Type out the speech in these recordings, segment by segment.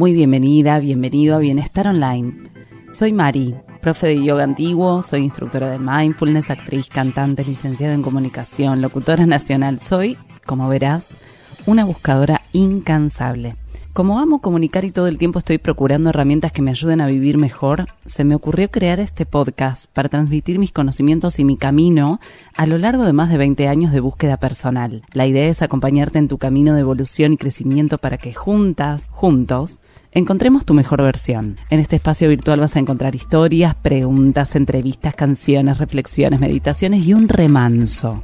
Muy bienvenida, bienvenido a Bienestar Online. Soy Mari, profe de yoga antiguo, soy instructora de mindfulness, actriz, cantante, licenciada en comunicación, locutora nacional. Soy, como verás, una buscadora incansable. Como amo comunicar y todo el tiempo estoy procurando herramientas que me ayuden a vivir mejor, se me ocurrió crear este podcast para transmitir mis conocimientos y mi camino a lo largo de más de 20 años de búsqueda personal. La idea es acompañarte en tu camino de evolución y crecimiento para que juntas, juntos, encontremos tu mejor versión. En este espacio virtual vas a encontrar historias, preguntas, entrevistas, canciones, reflexiones, meditaciones y un remanso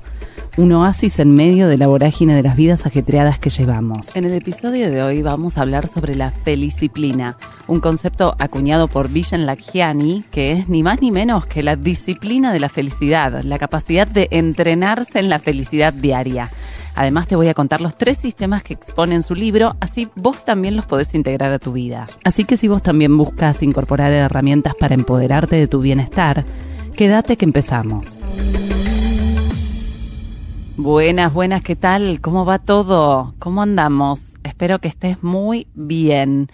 un oasis en medio de la vorágine de las vidas ajetreadas que llevamos. En el episodio de hoy vamos a hablar sobre la felicdisciplina, un concepto acuñado por Vishen Lakhiani, que es ni más ni menos que la disciplina de la felicidad, la capacidad de entrenarse en la felicidad diaria. Además te voy a contar los tres sistemas que expone en su libro, así vos también los podés integrar a tu vida. Así que si vos también buscas incorporar herramientas para empoderarte de tu bienestar, quédate que empezamos. Buenas, buenas, ¿qué tal? ¿Cómo va todo? ¿Cómo andamos? Espero que estés muy bien.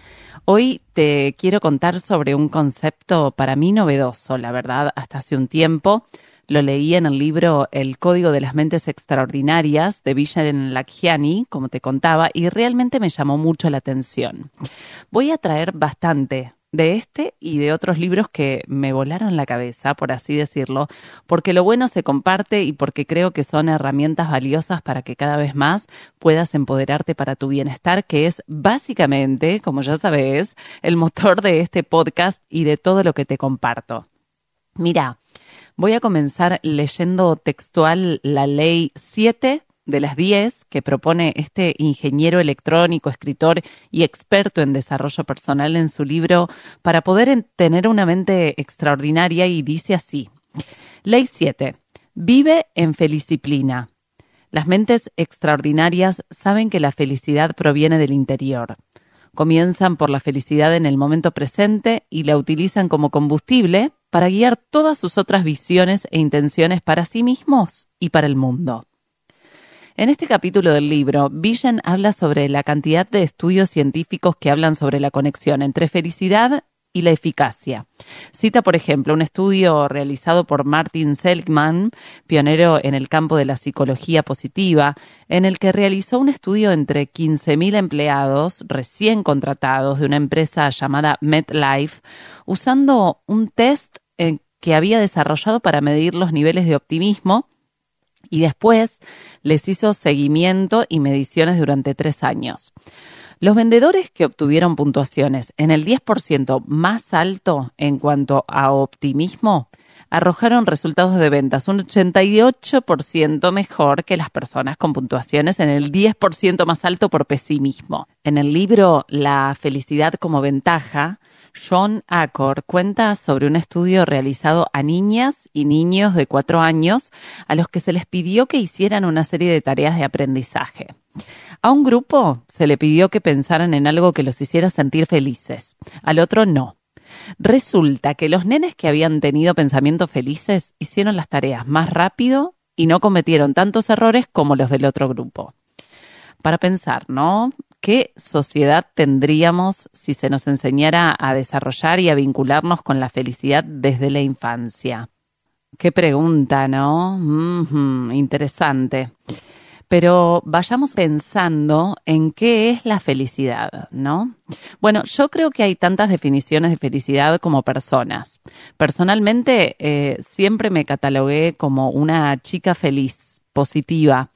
Hoy te quiero contar sobre un concepto para mí novedoso, la verdad, hasta hace un tiempo. Lo leí en el libro El Código de las Mentes Extraordinarias de Vishen Lakhiani, como te contaba, y realmente me llamó mucho la atención. Voy a traer bastante de este y de otros libros que me volaron la cabeza, por así decirlo, porque lo bueno se comparte y porque creo que son herramientas valiosas para que cada vez más puedas empoderarte para tu bienestar, que es básicamente, como ya sabes, el motor de este podcast y de todo lo que te comparto. Mira, voy a comenzar leyendo textual la ley 7 de las 10 que propone este ingeniero electrónico, escritor y experto en desarrollo personal en su libro para poder tener una mente extraordinaria y dice así. Ley 7. Vive en felicdisciplina. Las mentes extraordinarias saben que la felicidad proviene del interior. Comienzan por la felicidad en el momento presente y la utilizan como combustible para guiar todas sus otras visiones e intenciones para sí mismos y para el mundo. En este capítulo del libro, Vision habla sobre la cantidad de estudios científicos que hablan sobre la conexión entre felicidad y la eficacia. Cita, por ejemplo, un estudio realizado por Martin Seligman, pionero en el campo de la psicología positiva, en el que realizó un estudio entre 15.000 empleados recién contratados de una empresa llamada MedLife, usando un test que había desarrollado para medir los niveles de optimismo y después les hizo seguimiento y mediciones durante tres años. Los vendedores que obtuvieron puntuaciones en el 10% más alto en cuanto a optimismo arrojaron resultados de ventas un 88% mejor que las personas con puntuaciones en el 10% más alto por pesimismo. En el libro La felicidad como ventaja, John Acor cuenta sobre un estudio realizado a niñas y niños de cuatro años a los que se les pidió que hicieran una serie de tareas de aprendizaje. A un grupo se le pidió que pensaran en algo que los hiciera sentir felices, al otro no. Resulta que los nenes que habían tenido pensamientos felices hicieron las tareas más rápido y no cometieron tantos errores como los del otro grupo. Para pensar, ¿no? ¿Qué sociedad tendríamos si se nos enseñara a desarrollar y a vincularnos con la felicidad desde la infancia? Qué pregunta, ¿no? interesante pero vayamos pensando en qué es la felicidad, ¿no? Bueno, yo creo que hay tantas definiciones de felicidad como personas. Personalmente, eh, siempre me catalogué como una chica feliz, positiva.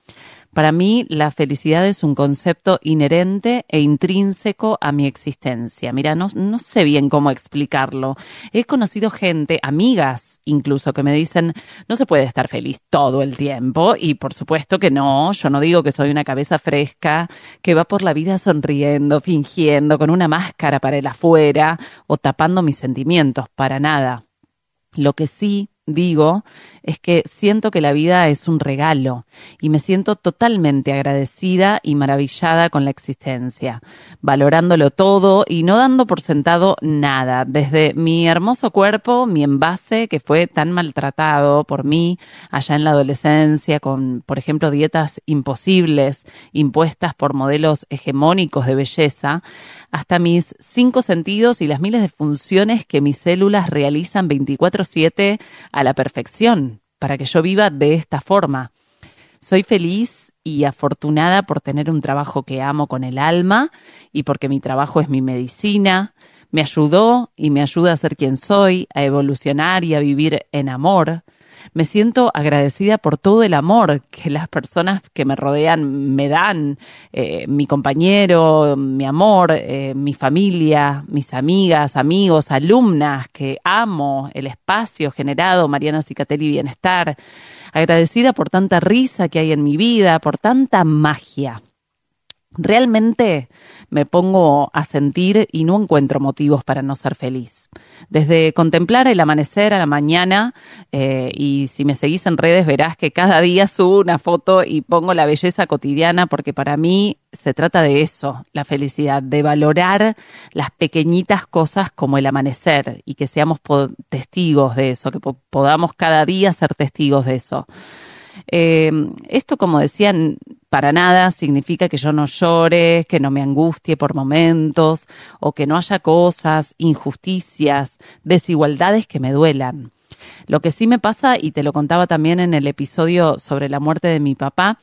Para mí, la felicidad es un concepto inherente e intrínseco a mi existencia. Mira, no, no, sé bien cómo explicarlo. He conocido gente, amigas incluso, que me dicen, no se puede estar feliz todo el tiempo. Y por supuesto que no, yo no digo que soy una cabeza fresca, que va por la vida sonriendo, fingiendo, con una máscara para el afuera o tapando mis sentimientos, para nada. Lo que sí digo es que siento que la vida es un regalo y me siento totalmente agradecida y maravillada con la existencia, valorándolo todo y no dando por sentado nada, desde mi hermoso cuerpo, mi envase que fue tan maltratado por mí allá en la adolescencia con, por ejemplo, dietas imposibles impuestas por modelos hegemónicos de belleza, hasta mis cinco sentidos y las miles de funciones que mis células realizan 24/7 a la perfección para que yo viva de esta forma. Soy feliz y afortunada por tener un trabajo que amo con el alma y porque mi trabajo es mi medicina. Me ayudó y me ayuda a ser quien soy, a evolucionar y a vivir en amor me siento agradecida por todo el amor que las personas que me rodean me dan, eh, mi compañero, mi amor, eh, mi familia, mis amigas, amigos, alumnas que amo, el espacio generado, Mariana Cicatelli Bienestar, agradecida por tanta risa que hay en mi vida, por tanta magia. Realmente me pongo a sentir y no encuentro motivos para no ser feliz. Desde contemplar el amanecer a la mañana, eh, y si me seguís en redes verás que cada día subo una foto y pongo la belleza cotidiana porque para mí se trata de eso, la felicidad, de valorar las pequeñitas cosas como el amanecer y que seamos testigos de eso, que podamos cada día ser testigos de eso. Eh, esto, como decían, para nada significa que yo no llore, que no me angustie por momentos o que no haya cosas, injusticias, desigualdades que me duelan. Lo que sí me pasa, y te lo contaba también en el episodio sobre la muerte de mi papá,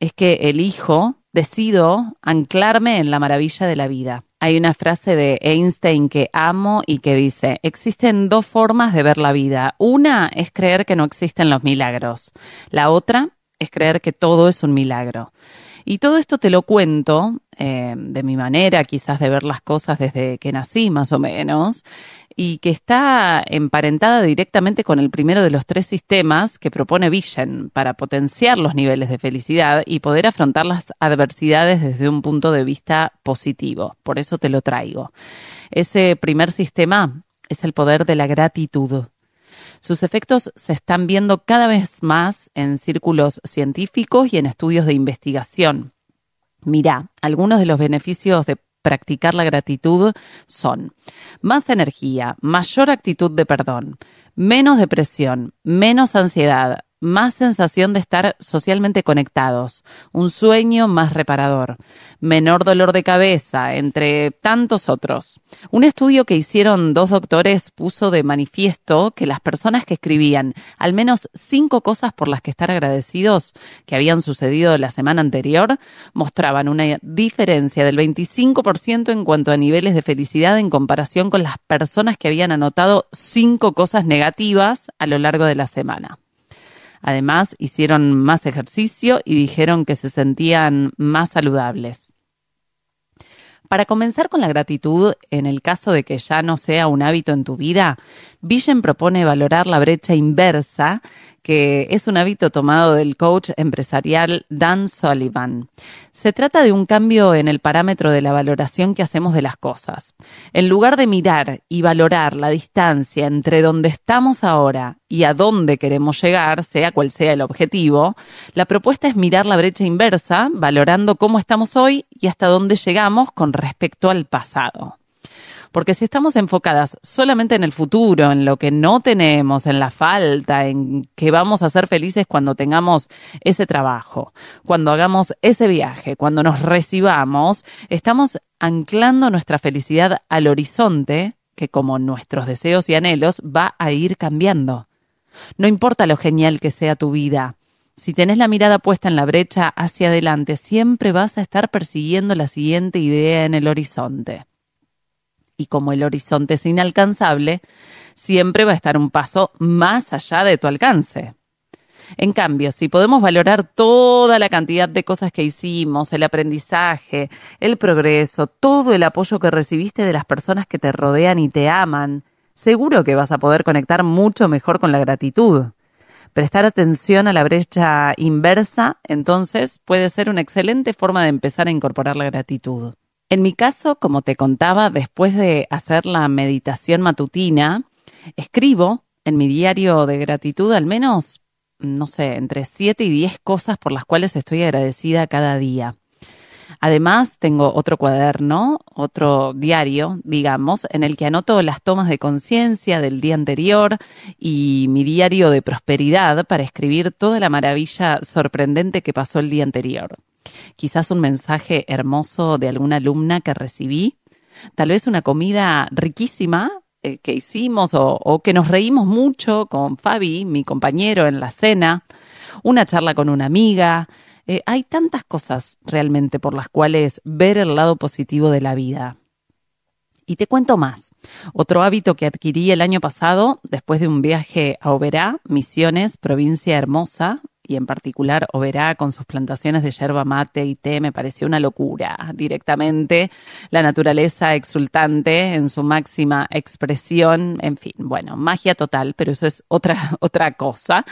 es que elijo, decido anclarme en la maravilla de la vida. Hay una frase de Einstein que amo y que dice, existen dos formas de ver la vida. Una es creer que no existen los milagros. La otra es creer que todo es un milagro. Y todo esto te lo cuento eh, de mi manera, quizás de ver las cosas desde que nací, más o menos, y que está emparentada directamente con el primero de los tres sistemas que propone Vision para potenciar los niveles de felicidad y poder afrontar las adversidades desde un punto de vista positivo. Por eso te lo traigo. Ese primer sistema es el poder de la gratitud. Sus efectos se están viendo cada vez más en círculos científicos y en estudios de investigación. Mira, algunos de los beneficios de practicar la gratitud son más energía, mayor actitud de perdón, menos depresión, menos ansiedad, más sensación de estar socialmente conectados, un sueño más reparador, menor dolor de cabeza, entre tantos otros. Un estudio que hicieron dos doctores puso de manifiesto que las personas que escribían al menos cinco cosas por las que estar agradecidos que habían sucedido la semana anterior mostraban una diferencia del 25% en cuanto a niveles de felicidad en comparación con las personas que habían anotado cinco cosas negativas a lo largo de la semana. Además, hicieron más ejercicio y dijeron que se sentían más saludables. Para comenzar con la gratitud, en el caso de que ya no sea un hábito en tu vida, Vision propone valorar la brecha inversa, que es un hábito tomado del coach empresarial Dan Sullivan. Se trata de un cambio en el parámetro de la valoración que hacemos de las cosas. En lugar de mirar y valorar la distancia entre donde estamos ahora y a dónde queremos llegar, sea cual sea el objetivo, la propuesta es mirar la brecha inversa, valorando cómo estamos hoy y hasta dónde llegamos con respecto al pasado. Porque si estamos enfocadas solamente en el futuro, en lo que no tenemos, en la falta, en que vamos a ser felices cuando tengamos ese trabajo, cuando hagamos ese viaje, cuando nos recibamos, estamos anclando nuestra felicidad al horizonte que como nuestros deseos y anhelos va a ir cambiando. No importa lo genial que sea tu vida, si tenés la mirada puesta en la brecha hacia adelante, siempre vas a estar persiguiendo la siguiente idea en el horizonte y como el horizonte es inalcanzable, siempre va a estar un paso más allá de tu alcance. En cambio, si podemos valorar toda la cantidad de cosas que hicimos, el aprendizaje, el progreso, todo el apoyo que recibiste de las personas que te rodean y te aman, seguro que vas a poder conectar mucho mejor con la gratitud. Prestar atención a la brecha inversa, entonces, puede ser una excelente forma de empezar a incorporar la gratitud. En mi caso, como te contaba, después de hacer la meditación matutina, escribo en mi diario de gratitud al menos, no sé, entre 7 y 10 cosas por las cuales estoy agradecida cada día. Además, tengo otro cuaderno, otro diario, digamos, en el que anoto las tomas de conciencia del día anterior y mi diario de prosperidad para escribir toda la maravilla sorprendente que pasó el día anterior. Quizás un mensaje hermoso de alguna alumna que recibí, tal vez una comida riquísima eh, que hicimos o, que nos reímos mucho con Fabi, mi compañero, en la cena, una charla con una amiga, eh, hay tantas cosas realmente por las cuales ver el lado positivo de la vida. Y te cuento más. Otro hábito que adquirí el año pasado, después de un viaje a Oberá, Misiones, provincia hermosa, y en particular Oberá con sus plantaciones de yerba mate y té me pareció una locura directamente, la naturaleza exultante en su máxima expresión, en fin, bueno, magia total, pero eso es otra, otra cosa.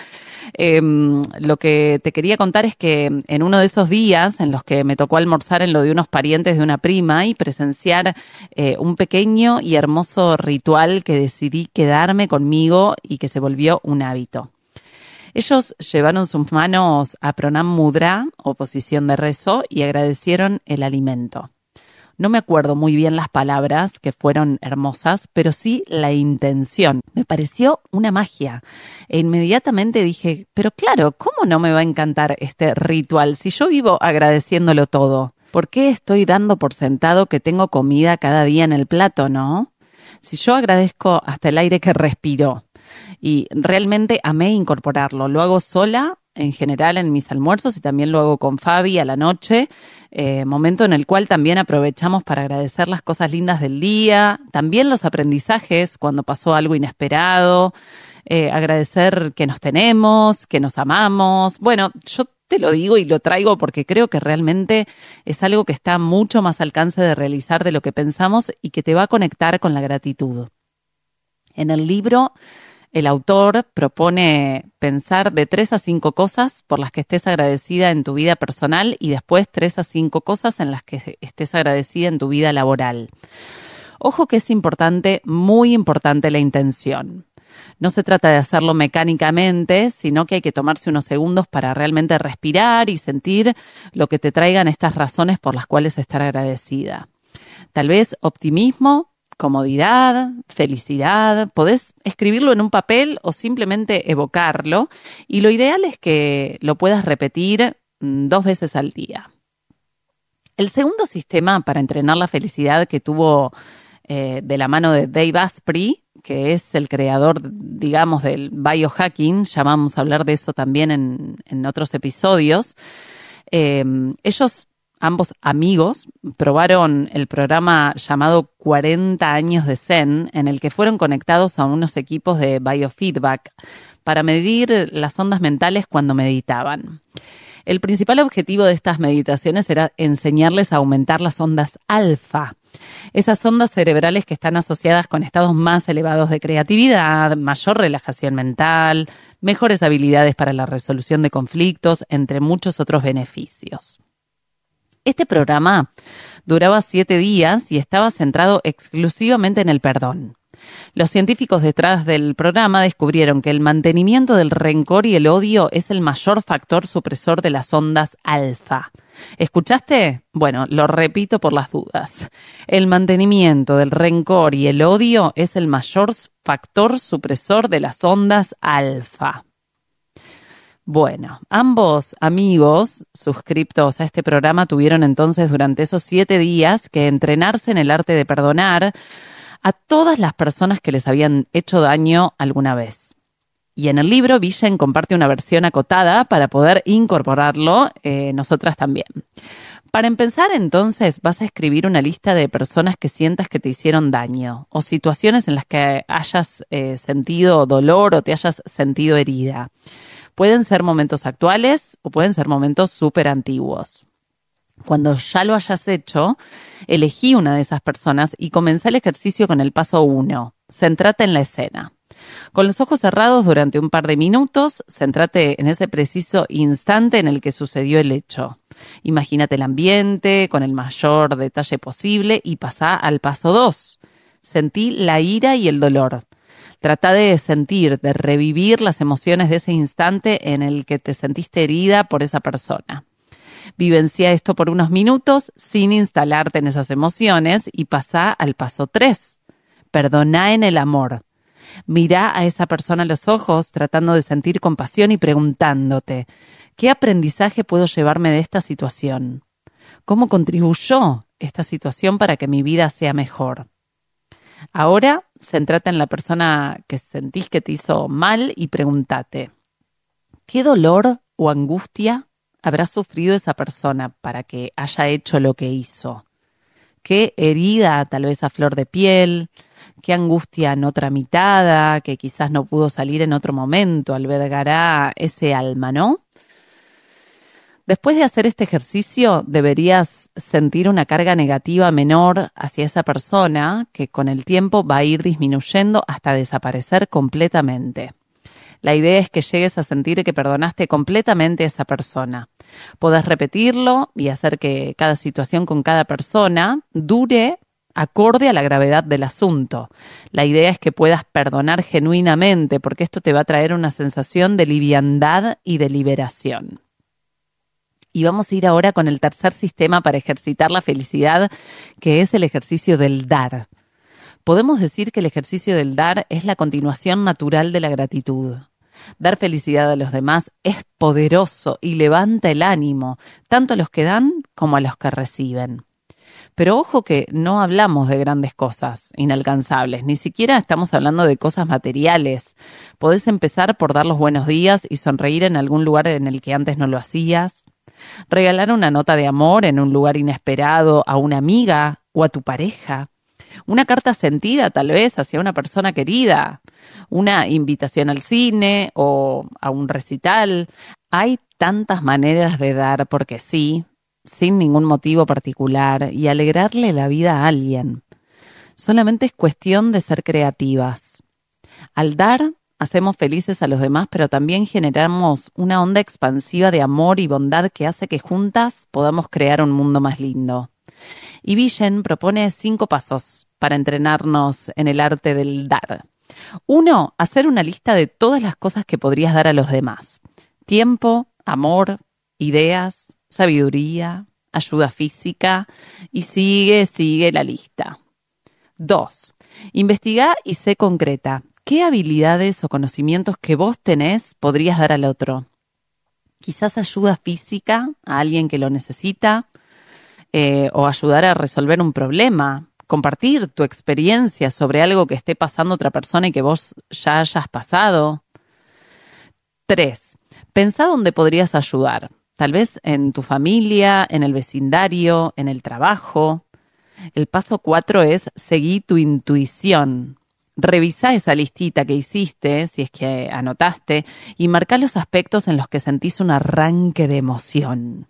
Em, lo que te quería contar es que en uno de esos días en los que me tocó almorzar en lo de unos parientes de una prima y presenciar eh, un pequeño y hermoso ritual que decidí quedarme conmigo y que se volvió un hábito. Ellos llevaron sus manos a Pronam Mudra, o posición de rezo, y agradecieron el alimento. No me acuerdo muy bien las palabras, que fueron hermosas, pero sí la intención. Me pareció una magia. E inmediatamente dije, pero claro, ¿cómo no me va a encantar este ritual si yo vivo agradeciéndolo todo? ¿Por qué estoy dando por sentado que tengo comida cada día en el plato, no? Si yo agradezco hasta el aire que respiro, y realmente amé incorporarlo. Lo hago sola en general en mis almuerzos y también lo hago con Fabi a la noche, eh, momento en el cual también aprovechamos para agradecer las cosas lindas del día, también los aprendizajes cuando pasó algo inesperado, eh, agradecer que nos tenemos, que nos amamos. Bueno, yo te lo digo y lo traigo porque creo que realmente es algo que está mucho más al alcance de realizar de lo que pensamos y que te va a conectar con la gratitud. En el libro el autor propone pensar de tres a cinco cosas por las que estés agradecida en tu vida personal y después tres a cinco cosas en las que estés agradecida en tu vida laboral. Ojo que es importante, muy importante la intención. No se trata de hacerlo mecánicamente, sino que hay que tomarse unos segundos para realmente respirar y sentir lo que te traigan estas razones por las cuales estar agradecida. Tal vez optimismo, comodidad, felicidad. Podés escribirlo en un papel o simplemente evocarlo. Y lo ideal es que lo puedas repetir mm, dos veces al día. El segundo sistema para entrenar la felicidad que tuvo eh, de la mano de Dave Asprey, que es el creador, digamos, del biohacking, ya vamos a hablar de eso también en, otros episodios. Eh, ellos ambos amigos probaron el programa llamado 40 años de Zen, en el que fueron conectados a unos equipos de biofeedback para medir las ondas mentales cuando meditaban. El principal objetivo de estas meditaciones era enseñarles a aumentar las ondas alfa, esas ondas cerebrales que están asociadas con estados más elevados de creatividad, mayor relajación mental, mejores habilidades para la resolución de conflictos, entre muchos otros beneficios. Este programa duraba siete días y estaba centrado exclusivamente en el perdón. Los científicos detrás del programa descubrieron que el mantenimiento del rencor y el odio es el mayor factor supresor de las ondas alfa. ¿Escuchaste? Bueno, lo repito por las dudas. El mantenimiento del rencor y el odio es el mayor factor supresor de las ondas alfa. Bueno, ambos amigos suscriptos a este programa tuvieron entonces durante esos siete días que entrenarse en el arte de perdonar a todas las personas que les habían hecho daño alguna vez. Y en el libro Villen comparte una versión acotada para poder incorporarlo eh, nosotras también. Para empezar, entonces, vas a escribir una lista de personas que sientas que te hicieron daño o situaciones en las que hayas eh, sentido dolor o te hayas sentido herida. Pueden ser momentos actuales o pueden ser momentos súper antiguos. Cuando ya lo hayas hecho, elegí una de esas personas y comencé el ejercicio con el paso uno. Centrate en la escena. Con los ojos cerrados durante un par de minutos, centrate en ese preciso instante en el que sucedió el hecho. Imagínate el ambiente con el mayor detalle posible y pasa al paso dos. Sentí la ira y el dolor. Trata de sentir, de revivir las emociones de ese instante en el que te sentiste herida por esa persona. Vivencia esto por unos minutos sin instalarte en esas emociones y pasa al paso 3. Perdona en el amor. Mira a esa persona a los ojos tratando de sentir compasión y preguntándote, ¿qué aprendizaje puedo llevarme de esta situación? ¿Cómo contribuyó esta situación para que mi vida sea mejor? Ahora, centrate en la persona que sentís que te hizo mal y pregúntate, ¿qué dolor o angustia habrá sufrido esa persona para que haya hecho lo que hizo? ¿Qué herida tal vez a flor de piel? ¿Qué angustia no tramitada que quizás no pudo salir en otro momento albergará ese alma, no? Después de hacer este ejercicio, deberías sentir una carga negativa menor hacia esa persona que con el tiempo va a ir disminuyendo hasta desaparecer completamente. La idea es que llegues a sentir que perdonaste completamente a esa persona. Podés repetirlo y hacer que cada situación con cada persona dure acorde a la gravedad del asunto. La idea es que puedas perdonar genuinamente porque esto te va a traer una sensación de liviandad y de liberación. Y vamos a ir ahora con el tercer sistema para ejercitar la felicidad, que es el ejercicio del dar. Podemos decir que el ejercicio del dar es la continuación natural de la gratitud. Dar felicidad a los demás es poderoso y levanta el ánimo, tanto a los que dan como a los que reciben. Pero ojo que no hablamos de grandes cosas inalcanzables, ni siquiera estamos hablando de cosas materiales. Podés empezar por dar los buenos días y sonreír en algún lugar en el que antes no lo hacías. Regalar una nota de amor en un lugar inesperado a una amiga o a tu pareja. Una carta sentida tal vez hacia una persona querida. Una invitación al cine o a un recital. Hay tantas maneras de dar porque sí, sin ningún motivo particular y alegrarle la vida a alguien. Solamente es cuestión de ser creativas. Al dar, hacemos felices a los demás, pero también generamos una onda expansiva de amor y bondad que hace que juntas podamos crear un mundo más lindo. Y Villen propone cinco pasos para entrenarnos en el arte del dar. Uno, hacer una lista de todas las cosas que podrías dar a los demás. Tiempo, amor, ideas, sabiduría, ayuda física y sigue, sigue la lista. Dos, investiga y sé concreta. ¿Qué habilidades o conocimientos que vos tenés podrías dar al otro? Quizás ayuda física a alguien que lo necesita eh, o ayudar a resolver un problema, compartir tu experiencia sobre algo que esté pasando otra persona y que vos ya hayas pasado. Tres, pensá dónde podrías ayudar. Tal vez en tu familia, en el vecindario, en el trabajo. El paso cuatro es seguir tu intuición. Revisa esa listita que hiciste, si es que anotaste, y marca los aspectos en los que sentís un arranque de emoción.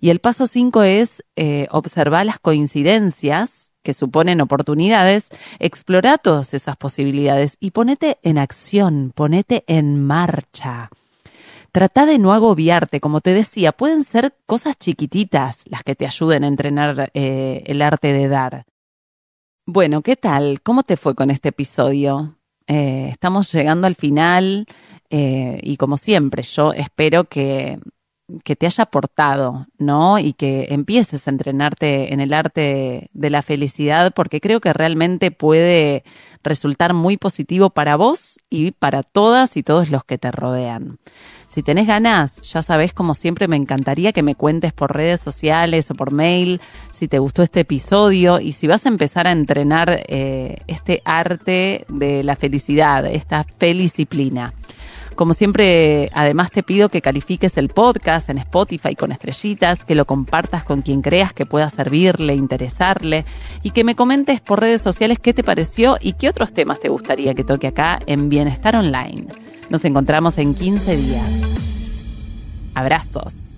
Y el paso cinco es eh, observar las coincidencias que suponen oportunidades, explora todas esas posibilidades y ponete en acción, ponete en marcha. Trata de no agobiarte, como te decía, pueden ser cosas chiquititas las que te ayuden a entrenar eh, el arte de dar. Bueno, ¿qué tal? ¿Cómo te fue con este episodio? Eh, estamos llegando al final eh, y como siempre, yo espero que, que, te haya aportado, ¿no? Y que empieces a entrenarte en el arte de la felicidad porque creo que realmente puede resultar muy positivo para vos y para todas y todos los que te rodean. Si tenés ganas, ya sabés, como siempre, me encantaría que me cuentes por redes sociales o por mail si te gustó este episodio y si vas a empezar a entrenar eh, este arte de la felicidad, esta felicdisciplina. Como siempre, además te pido que califiques el podcast en Spotify con estrellitas, que lo compartas con quien creas que pueda servirle, interesarle y que me comentes por redes sociales qué te pareció y qué otros temas te gustaría que toque acá en Bienestar Online. Nos encontramos en 15 días. Abrazos.